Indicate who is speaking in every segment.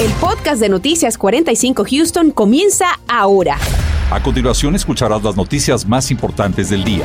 Speaker 1: El podcast de Noticias 45 Houston comienza ahora.
Speaker 2: A continuación escucharás las noticias más importantes del día.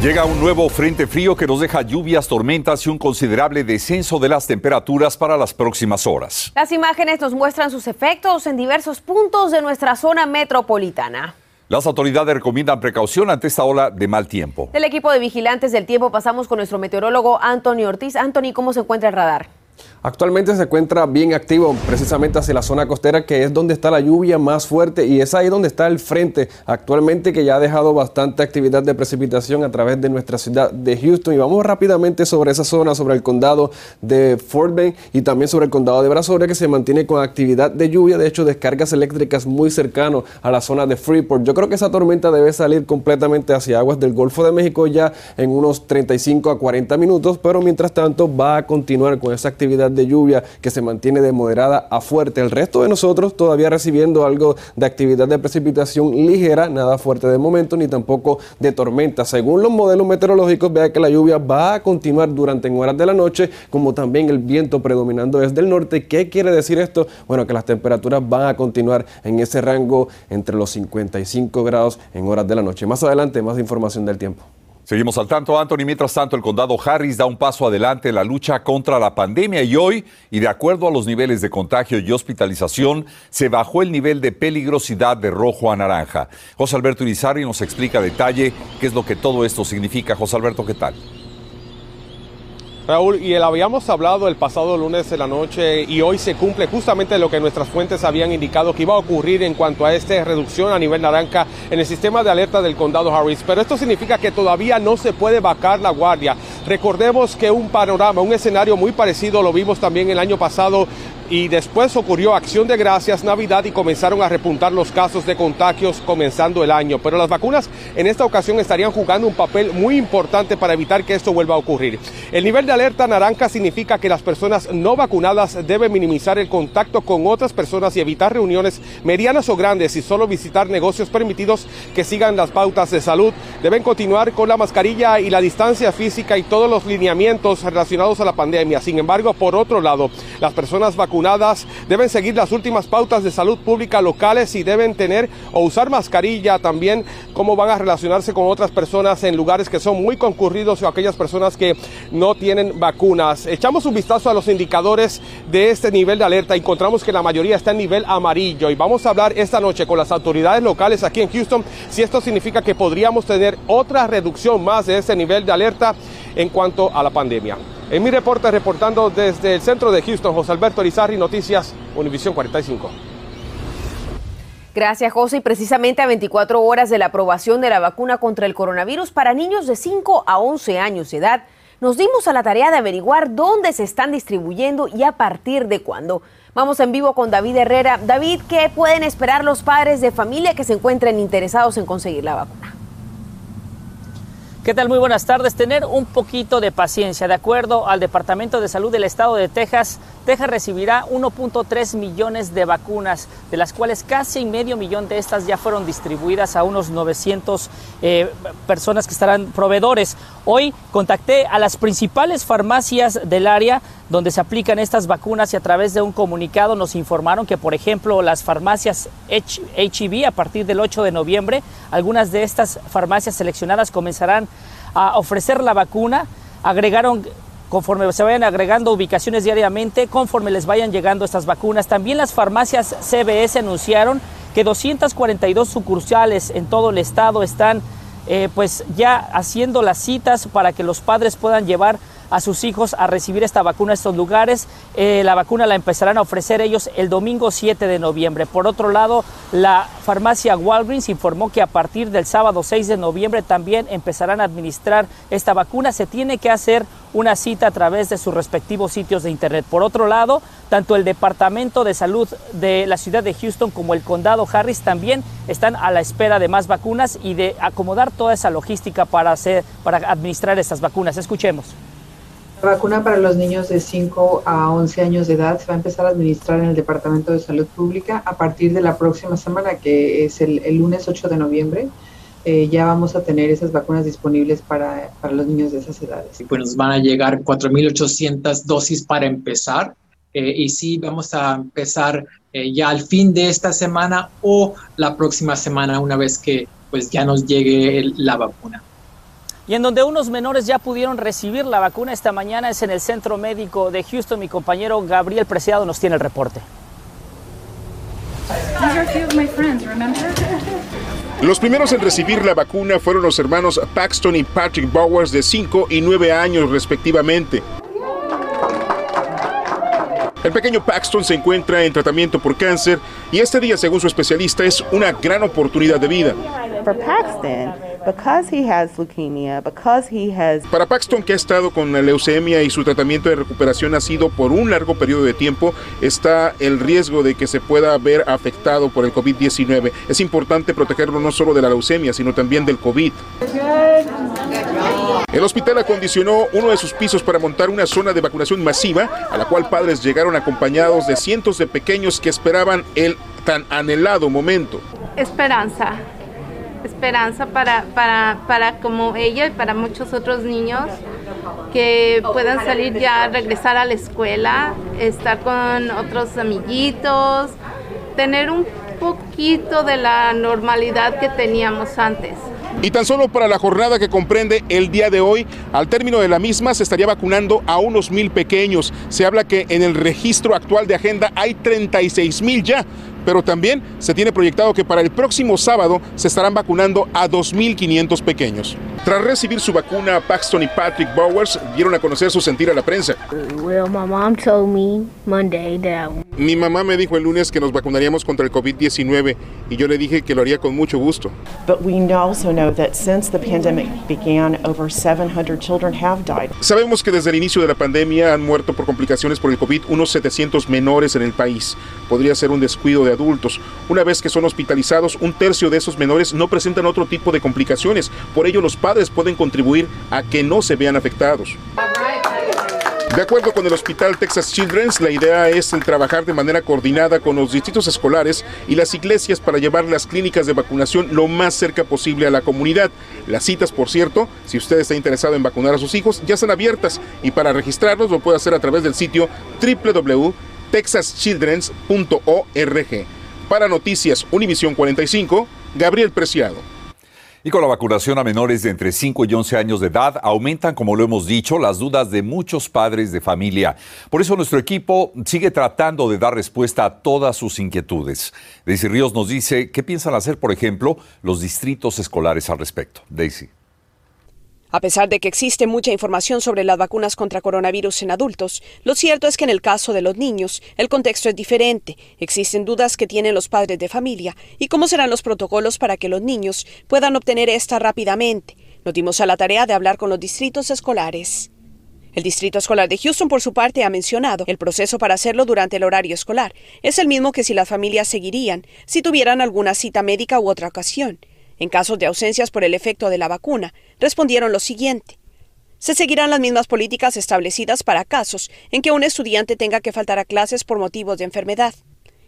Speaker 2: Llega un nuevo frente frío que nos deja lluvias, tormentas y un considerable descenso de las temperaturas para las próximas horas.
Speaker 1: Las imágenes nos muestran sus efectos en diversos puntos de nuestra zona metropolitana.
Speaker 2: Las autoridades recomiendan precaución ante esta ola de mal tiempo.
Speaker 1: Del equipo de vigilantes del tiempo pasamos con nuestro meteorólogo Anthony Ortiz. Anthony, ¿cómo se encuentra el radar?
Speaker 3: Actualmente se encuentra bien activo precisamente hacia la zona costera que es donde está la lluvia más fuerte y es ahí donde está el frente actualmente que ya ha dejado bastante actividad de precipitación a través de nuestra ciudad de Houston y vamos rápidamente sobre esa zona, sobre el condado de Fort Bend y también sobre el condado de Brazoria que se mantiene con actividad de lluvia, de hecho descargas eléctricas muy cercano a la zona de Freeport. Yo creo que esa tormenta debe salir completamente hacia aguas del Golfo de México ya en unos 35 a 40 minutos, pero mientras tanto va a continuar con esa actividad de lluvia que se mantiene de moderada a fuerte. El resto de nosotros todavía recibiendo algo de actividad de precipitación ligera, nada fuerte de momento, ni tampoco de tormenta. Según los modelos meteorológicos, vea que la lluvia va a continuar durante horas de la noche, como también el viento predominando desde el norte. ¿Qué quiere decir esto? Bueno, que las temperaturas van a continuar en ese rango entre los 55 grados en horas de la noche. Más adelante, más información del tiempo.
Speaker 2: Seguimos al tanto, Anthony. Mientras tanto, el condado Harris da un paso adelante en la lucha contra la pandemia y hoy, y de acuerdo a los niveles de contagio y hospitalización, se bajó el nivel de peligrosidad de rojo a naranja. José Alberto Irizarri nos explica a detalle qué es lo que todo esto significa. José Alberto, ¿qué tal?
Speaker 4: Raúl, y el habíamos hablado el pasado lunes de la noche y hoy se cumple justamente lo que nuestras fuentes habían indicado que iba a ocurrir en cuanto a esta reducción a nivel naranja en el sistema de alerta del condado Harris. Pero esto significa que todavía no se puede vacar la guardia. Recordemos que un panorama, un escenario muy parecido lo vimos también el año pasado y después ocurrió Acción de Gracias, Navidad y comenzaron a repuntar los casos de contagios comenzando el año. Pero las vacunas en esta ocasión estarían jugando un papel muy importante para evitar que esto vuelva a ocurrir. El nivel de alerta naranja significa que las personas no vacunadas deben minimizar el contacto con otras personas y evitar reuniones medianas o grandes y solo visitar negocios permitidos que sigan las pautas de salud. Deben continuar con la mascarilla y la distancia física y todos los lineamientos relacionados a la pandemia. Sin embargo, por otro lado, las personas vacunadas deben seguir las últimas pautas de salud pública locales y deben tener o usar mascarilla también, cómo van a relacionarse con otras personas en lugares que son muy concurridos o aquellas personas que no tienen vacunas. Echamos un vistazo a los indicadores de este nivel de alerta. Encontramos que la mayoría está en nivel amarillo y vamos a hablar esta noche con las autoridades locales aquí en Houston si esto significa que podríamos tener otra reducción más de ese nivel de alerta en cuanto a la pandemia. En mi reporte, reportando desde el centro de Houston, José Alberto Rizarri, Noticias, Univisión 45.
Speaker 1: Gracias, José. Y precisamente a 24 horas de la aprobación de la vacuna contra el coronavirus para niños de 5 a 11 años de edad, nos dimos a la tarea de averiguar dónde se están distribuyendo y a partir de cuándo. Vamos en vivo con David Herrera. David, ¿qué pueden esperar los padres de familia que se encuentren interesados en conseguir la vacuna?
Speaker 5: ¿Qué tal? Muy buenas tardes. Tener un poquito de paciencia. De acuerdo al Departamento de Salud del Estado de Texas, Texas recibirá 1.3 millones de vacunas, de las cuales casi medio millón de estas ya fueron distribuidas a unos 900 eh, personas que estarán proveedores. Hoy contacté a las principales farmacias del área donde se aplican estas vacunas y a través de un comunicado nos informaron que, por ejemplo, las farmacias HIV a partir del 8 de noviembre, algunas de estas farmacias seleccionadas comenzarán a ofrecer la vacuna. Agregaron conforme se vayan agregando ubicaciones diariamente, conforme les vayan llegando estas vacunas. También las farmacias CBS anunciaron que 242 sucursales en todo el estado están eh, pues ya haciendo las citas para que los padres puedan llevar a sus hijos a recibir esta vacuna en estos lugares. Eh, la vacuna la empezarán a ofrecer ellos el domingo 7 de noviembre. Por otro lado, la farmacia Walgreens informó que a partir del sábado 6 de noviembre también empezarán a administrar esta vacuna. Se tiene que hacer una cita a través de sus respectivos sitios de internet. Por otro lado, tanto el Departamento de Salud de la ciudad de Houston como el condado Harris también están a la espera de más vacunas y de acomodar toda esa logística para hacer para administrar estas vacunas. Escuchemos.
Speaker 6: La vacuna para los niños de 5 a 11 años de edad se va a empezar a administrar en el Departamento de Salud Pública a partir de la próxima semana, que es el, lunes 8 de noviembre. eh, ya vamos a tener esas vacunas disponibles para, para los niños de esas edades.
Speaker 7: Pues nos van a llegar 4.800 dosis para empezar eh, y sí vamos a empezar eh, ya al fin de esta semana o la próxima semana una vez que pues ya nos llegue el, la vacuna.
Speaker 5: Y en donde unos menores ya pudieron recibir la vacuna esta mañana es en el Centro Médico de Houston. Mi compañero Gabriel Preciado nos tiene el reporte.
Speaker 8: Los primeros en recibir la vacuna fueron los hermanos Paxton y Patrick Bowers de 5 y 9 años respectivamente. El pequeño Paxton se encuentra en tratamiento por cáncer y este día, según su especialista, es una gran oportunidad de vida. Para Paxton, que ha estado con la leucemia y su tratamiento de recuperación ha sido por un largo periodo de tiempo, está el riesgo de que se pueda ver afectado por el COVID-19. Es importante protegerlo no solo de la leucemia, sino también del COVID. El hospital acondicionó uno de sus pisos para montar una zona de vacunación masiva, a la cual padres llegaron acompañados de cientos de pequeños que esperaban el tan anhelado momento.
Speaker 9: Esperanza, esperanza para, para, para como ella y para muchos otros niños que puedan salir ya, regresar a la escuela, estar con otros amiguitos, tener un poquito de la normalidad que teníamos antes.
Speaker 8: Y tan solo para la jornada que comprende el día de hoy, al término de la misma se estaría vacunando a unos mil pequeños. Se habla que en el registro actual de agenda hay 36 mil ya, pero también se tiene proyectado que para el próximo sábado se estarán vacunando a 2.500 pequeños. Tras recibir su vacuna, Paxton y Patrick Bowers dieron a conocer su sentir a la prensa. Mi mamá me dijo el lunes que nos vacunaríamos contra el COVID-19 y yo le dije que lo haría con mucho gusto. Sabemos que desde el inicio de la pandemia han muerto por complicaciones por el COVID unos 700 menores en el país. Podría ser un descuido de adultos. Una vez que son hospitalizados, un tercio de esos menores no presentan otro tipo de complicaciones. Por ello, los padres pueden contribuir a que no se vean afectados. De acuerdo con el Hospital Texas Children's, la idea es el trabajar de manera coordinada con los distritos escolares y las iglesias para llevar las clínicas de vacunación lo más cerca posible a la comunidad. Las citas, por cierto, si usted está interesado en vacunar a sus hijos, ya están abiertas y para registrarlos lo puede hacer a través del sitio www.texaschildrens.org. Para Noticias Univisión 45, Gabriel Preciado.
Speaker 2: Y con la vacunación a menores de entre 5 y 11 años de edad, aumentan, como lo hemos dicho, las dudas de muchos padres de familia. Por eso nuestro equipo sigue tratando de dar respuesta a todas sus inquietudes. Daisy Ríos nos dice qué piensan hacer, por ejemplo, los distritos escolares al respecto. Daisy.
Speaker 10: A pesar de que existe mucha información sobre las vacunas contra coronavirus en adultos, lo cierto es que en el caso de los niños el contexto es diferente. Existen dudas que tienen los padres de familia y cómo serán los protocolos para que los niños puedan obtener esta rápidamente. Nos dimos a la tarea de hablar con los distritos escolares. El Distrito Escolar de Houston, por su parte, ha mencionado el proceso para hacerlo durante el horario escolar. Es el mismo que si las familias seguirían si tuvieran alguna cita médica u otra ocasión. En casos de ausencias por el efecto de la vacuna, respondieron lo siguiente. Se seguirán las mismas políticas establecidas para casos en que un estudiante tenga que faltar a clases por motivos de enfermedad.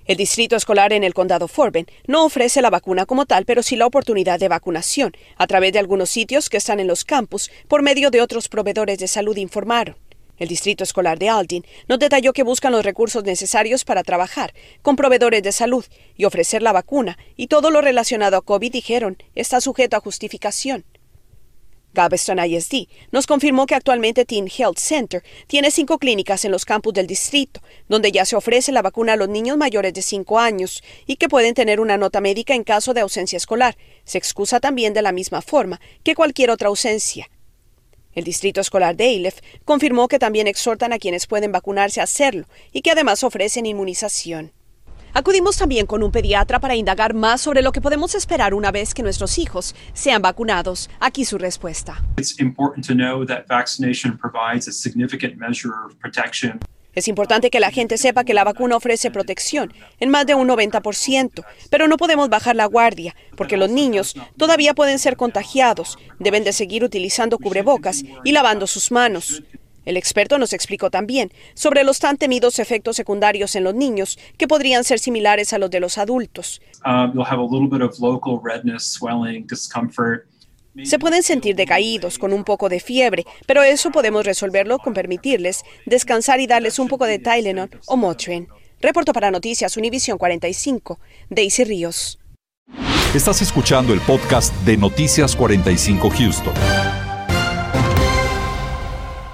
Speaker 10: El distrito escolar en el condado Forben no ofrece la vacuna como tal, pero sí la oportunidad de vacunación a través de algunos sitios que están en los campus por medio de otros proveedores de salud, informaron. El Distrito Escolar de Aldin nos detalló que buscan los recursos necesarios para trabajar con proveedores de salud y ofrecer la vacuna, y todo lo relacionado a COVID, dijeron, está sujeto a justificación. Galveston ISD nos confirmó que actualmente Teen Health Center tiene cinco clínicas en los campus del distrito, donde ya se ofrece la vacuna a los niños mayores de cinco años y que pueden tener una nota médica en caso de ausencia escolar. Se excusa también de la misma forma que cualquier otra ausencia. El Distrito Escolar de Aleph confirmó que también exhortan a quienes pueden vacunarse a hacerlo y que además ofrecen inmunización. Acudimos también con un pediatra para indagar más sobre lo que podemos esperar una vez que nuestros hijos sean vacunados. Aquí su respuesta. Es importante que la gente sepa que la vacuna ofrece protección en más de un 90%, pero no podemos bajar la guardia porque los niños todavía pueden ser contagiados. Deben de seguir utilizando cubrebocas y lavando sus manos. El experto nos explicó también sobre los tan temidos efectos secundarios en los niños que podrían ser similares a los de los adultos. Se pueden sentir decaídos con un poco de fiebre, pero eso podemos resolverlo con permitirles descansar y darles un poco de Tylenol o Motrin. Reporto para Noticias Univisión 45, Daisy Ríos.
Speaker 2: Estás escuchando el podcast de Noticias 45 Houston.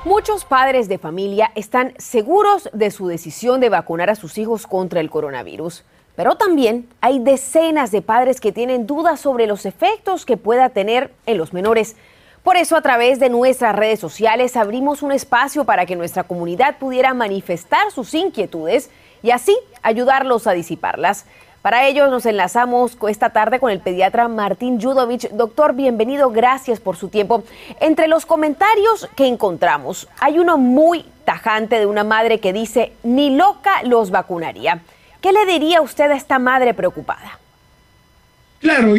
Speaker 1: Muchos padres de familia están seguros de su decisión de vacunar a sus hijos contra el coronavirus. Pero también hay decenas de padres que tienen dudas sobre los efectos que pueda tener en los menores. Por eso a través de nuestras redes sociales abrimos un espacio para que nuestra comunidad pudiera manifestar sus inquietudes y así ayudarlos a disiparlas. Para ello nos enlazamos esta tarde con el pediatra Martín Judovich. Doctor, bienvenido, gracias por su tiempo. Entre los comentarios que encontramos, hay uno muy tajante de una madre que dice, ni loca los vacunaría. ¿Qué le diría usted a esta madre preocupada?
Speaker 11: Claro,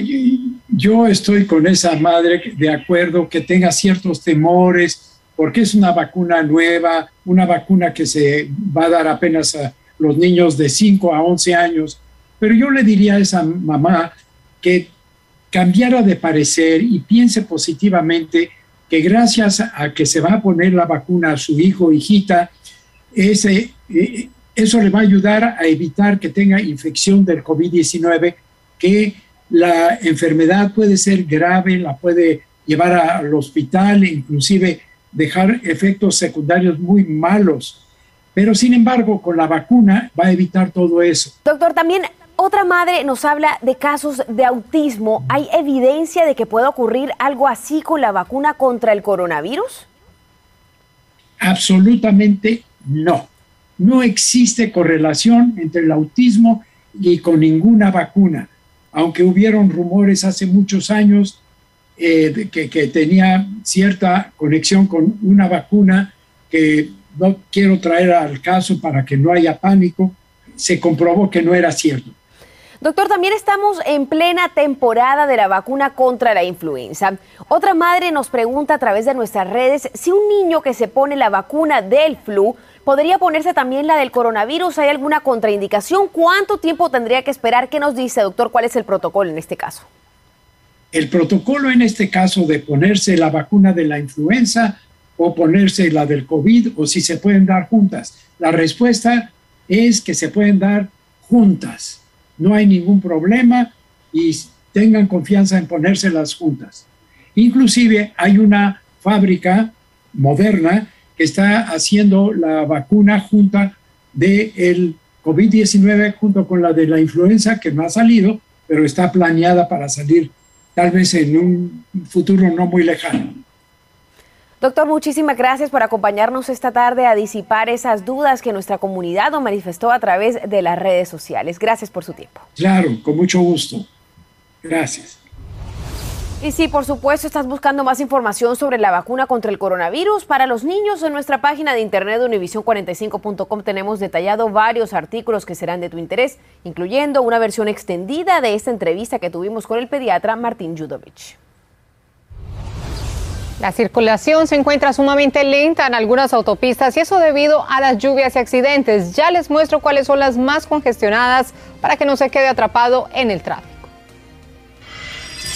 Speaker 11: yo estoy con esa madre de acuerdo que tenga ciertos temores, porque es una vacuna nueva, una vacuna que se va a dar apenas a los niños de 5 a 11 años. Pero yo le diría a esa mamá que cambiara de parecer y piense positivamente que gracias a que se va a poner la vacuna a su hijo hijita, ese, eh, eso le va a ayudar a evitar que tenga infección del COVID-19, que la enfermedad puede ser grave, la puede llevar al hospital, inclusive dejar efectos secundarios muy malos. Pero sin embargo, con la vacuna va a evitar todo eso.
Speaker 1: Doctor, también otra madre nos habla de casos de autismo. ¿Hay evidencia de que pueda ocurrir algo así con la vacuna contra el coronavirus?
Speaker 11: Absolutamente no no existe correlación entre el autismo y con ninguna vacuna, aunque hubieron rumores hace muchos años eh, que, que, tenía cierta conexión con una vacuna que no quiero traer al caso para que no haya pánico, se comprobó que no era cierto.
Speaker 1: Doctor, también estamos en plena temporada de la vacuna contra la influenza. Otra madre nos pregunta a través de nuestras redes si un niño que se pone la vacuna del flu ¿Podría ponerse también la del coronavirus? ¿Hay alguna contraindicación? ¿Cuánto tiempo tendría que esperar? ¿Qué nos dice, doctor? ¿Cuál es el protocolo en este caso?
Speaker 11: El protocolo en este caso de ponerse la vacuna de la influenza o ponerse la del COVID o si se pueden dar juntas. La respuesta es que se pueden dar juntas. No hay ningún problema y tengan confianza en ponérselas juntas. Inclusive hay una fábrica moderna que está haciendo la vacuna junta del COVID-19 junto con la de la influenza que no ha salido, pero está planeada para salir tal vez en un futuro no muy lejano.
Speaker 1: Doctor, muchísimas gracias por acompañarnos esta tarde a disipar esas dudas que nuestra comunidad nos manifestó a través de las redes sociales. Gracias por su tiempo.
Speaker 11: Claro, con mucho gusto. Gracias.
Speaker 1: Y sí, por supuesto, estás buscando más información sobre la vacuna contra el coronavirus. Para los niños, en nuestra página de internet de univision45.com tenemos detallado varios artículos que serán de tu interés, incluyendo una versión extendida de esta entrevista que tuvimos con el pediatra Martín Judovich.
Speaker 12: La circulación se encuentra sumamente lenta en algunas autopistas y eso debido a las lluvias y accidentes. Ya les muestro cuáles son las más congestionadas para que no se quede atrapado en el tráfico.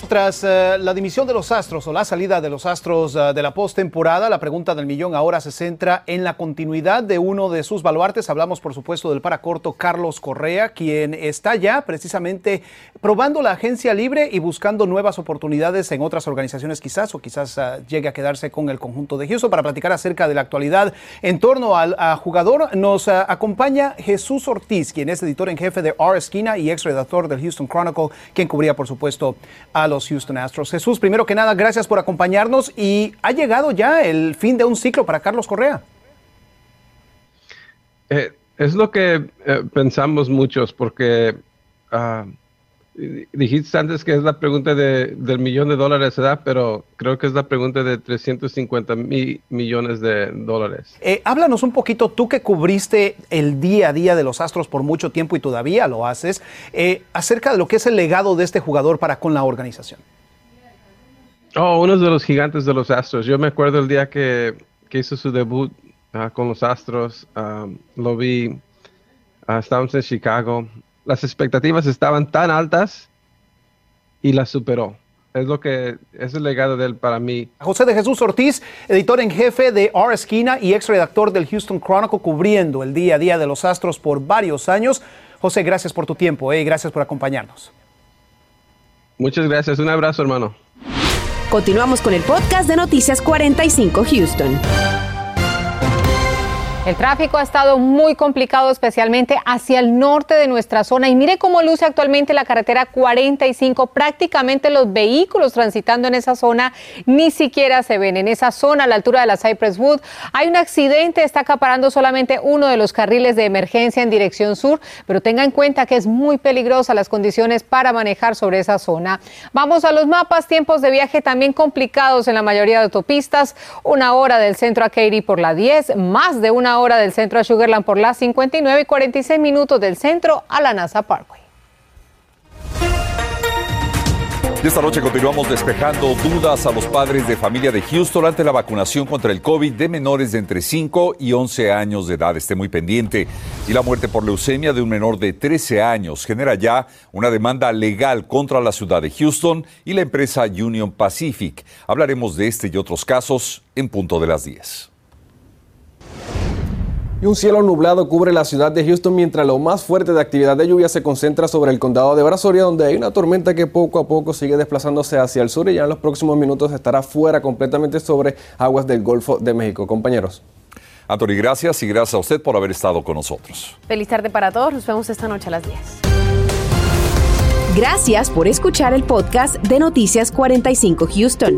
Speaker 13: Tras eh, la dimisión de los Astros o la salida de los Astros eh, de la postemporada, la pregunta del millón ahora se centra en la continuidad de uno de sus baluartes. Hablamos, por supuesto, del paracorto Carlos Correa, quien está ya precisamente probando la agencia libre y buscando nuevas oportunidades en otras organizaciones quizás o quizás eh, llegue a quedarse con el conjunto de Houston. Para platicar acerca de la actualidad en torno al jugador, nos acompaña Jesús Ortiz, quien es editor en jefe de R Esquina y ex redactor del Houston Chronicle, quien cubría, por supuesto, a los Houston Astros. Jesús, primero que nada, gracias por acompañarnos y ha llegado ya el fin de un ciclo para Carlos Correa.
Speaker 14: Eh, es lo que eh, pensamos muchos, porque uh, dijiste antes que es la pregunta de, del millón de dólares, ¿verdad? Pero creo que es la pregunta de 350 mil millones de dólares.
Speaker 13: Eh, háblanos un poquito, tú que cubriste el día a día de los Astros por mucho tiempo y todavía lo haces, eh, acerca de lo que es el legado de este jugador para con la organización.
Speaker 14: Oh, uno de los gigantes de los Astros. Yo me acuerdo el día que, que hizo su debut ah, con los Astros. Ah, lo vi, estábamos en Chicago. Las expectativas estaban tan altas y las superó. Es lo que es el legado de él para mí.
Speaker 13: José de Jesús Ortiz, editor en jefe de R Esquina y ex redactor del Houston Chronicle, cubriendo el día a día de los Astros por varios años. José, gracias por tu tiempo y eh, gracias por acompañarnos.
Speaker 14: Muchas gracias. Un abrazo, hermano.
Speaker 1: Continuamos con el podcast de Noticias 45 Houston.
Speaker 12: El tráfico ha estado muy complicado, especialmente hacia el norte de nuestra zona. Y mire cómo luce actualmente la carretera 45. Prácticamente los vehículos transitando en esa zona ni siquiera se ven. En esa zona, a la altura de la Cypress Wood, hay un accidente. Está acaparando solamente uno de los carriles de emergencia en dirección sur. Pero tenga en cuenta que es muy peligrosa las condiciones para manejar sobre esa zona. Vamos a los mapas. Tiempos de viaje también complicados en la mayoría de autopistas. Una hora del centro a Katy por la 10, más de hora del centro a Sugarland por las 59 y 46 minutos del centro a la NASA Parkway.
Speaker 2: Esta noche continuamos despejando dudas a los padres de familia de Houston ante la vacunación contra el COVID de menores de entre 5 y 11 años de edad. Esté muy pendiente. Y la muerte por leucemia de un menor de 13 años genera ya una demanda legal contra la ciudad de Houston y la empresa Union Pacific. Hablaremos de este y otros casos en punto de las 10.
Speaker 3: Y un cielo nublado cubre la ciudad de Houston mientras lo más fuerte de actividad de lluvia se concentra sobre el condado de Brazoria, donde hay una tormenta que poco a poco sigue desplazándose hacia el sur y ya en los próximos minutos estará fuera completamente sobre aguas del Golfo de México. Compañeros.
Speaker 2: Anthony, gracias y gracias a usted por haber estado con nosotros.
Speaker 1: Feliz tarde para todos. Nos vemos esta noche a las 10. Gracias por escuchar el podcast de Noticias 45 Houston.